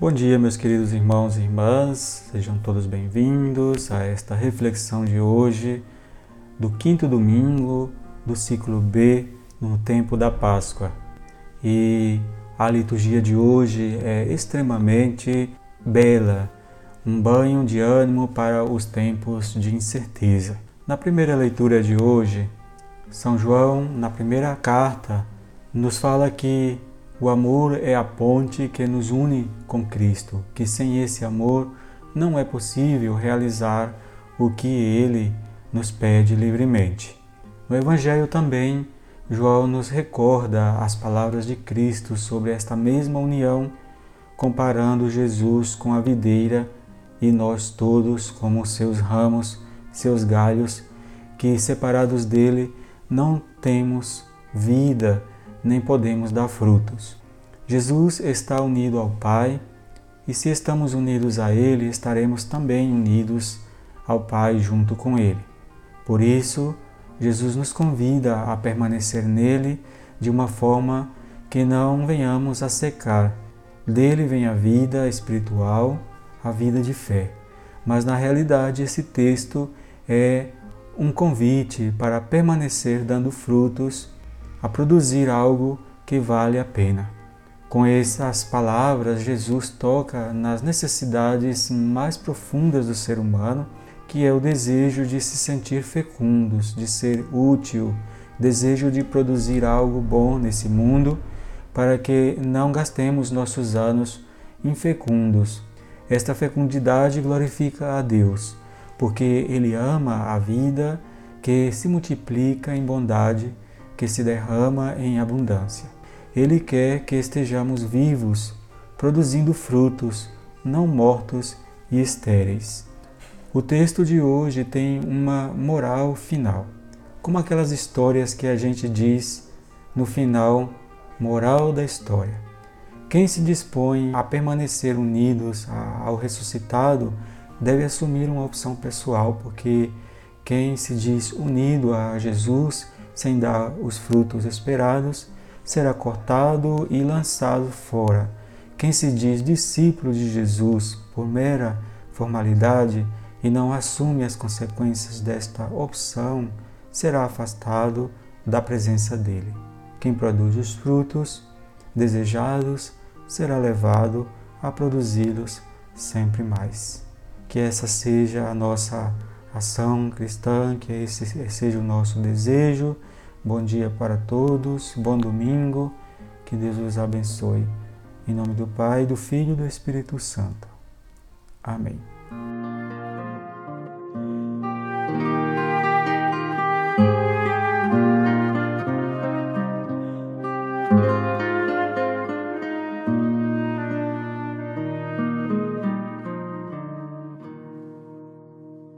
Bom dia, meus queridos irmãos e irmãs, sejam todos bem-vindos a esta reflexão de hoje, do quinto domingo do ciclo B no tempo da Páscoa. E a liturgia de hoje é extremamente bela, um banho de ânimo para os tempos de incerteza. Na primeira leitura de hoje, São João, na primeira carta, nos fala que o amor é a ponte que nos une com Cristo, que sem esse amor não é possível realizar o que ele nos pede livremente. No Evangelho também, João nos recorda as palavras de Cristo sobre esta mesma união, comparando Jesus com a videira e nós todos como seus ramos, seus galhos, que separados dele não temos vida nem podemos dar frutos. Jesus está unido ao Pai, e se estamos unidos a Ele, estaremos também unidos ao Pai junto com Ele. Por isso, Jesus nos convida a permanecer nele de uma forma que não venhamos a secar. Dele vem a vida espiritual, a vida de fé. Mas na realidade, esse texto é um convite para permanecer dando frutos a produzir algo que vale a pena. Com essas palavras, Jesus toca nas necessidades mais profundas do ser humano, que é o desejo de se sentir fecundos, de ser útil, desejo de produzir algo bom nesse mundo, para que não gastemos nossos anos infecundos. Esta fecundidade glorifica a Deus, porque Ele ama a vida que se multiplica em bondade que se derrama em abundância. Ele quer que estejamos vivos, produzindo frutos, não mortos e estéreis. O texto de hoje tem uma moral final, como aquelas histórias que a gente diz no final, moral da história. Quem se dispõe a permanecer unidos ao ressuscitado deve assumir uma opção pessoal, porque quem se diz unido a Jesus sem dar os frutos esperados, será cortado e lançado fora. Quem se diz discípulo de Jesus por mera formalidade e não assume as consequências desta opção, será afastado da presença dele. Quem produz os frutos desejados será levado a produzi-los sempre mais. Que essa seja a nossa ação cristã, que esse seja o nosso desejo. Bom dia para todos, bom domingo, que Deus os abençoe. Em nome do Pai, do Filho e do Espírito Santo. Amém.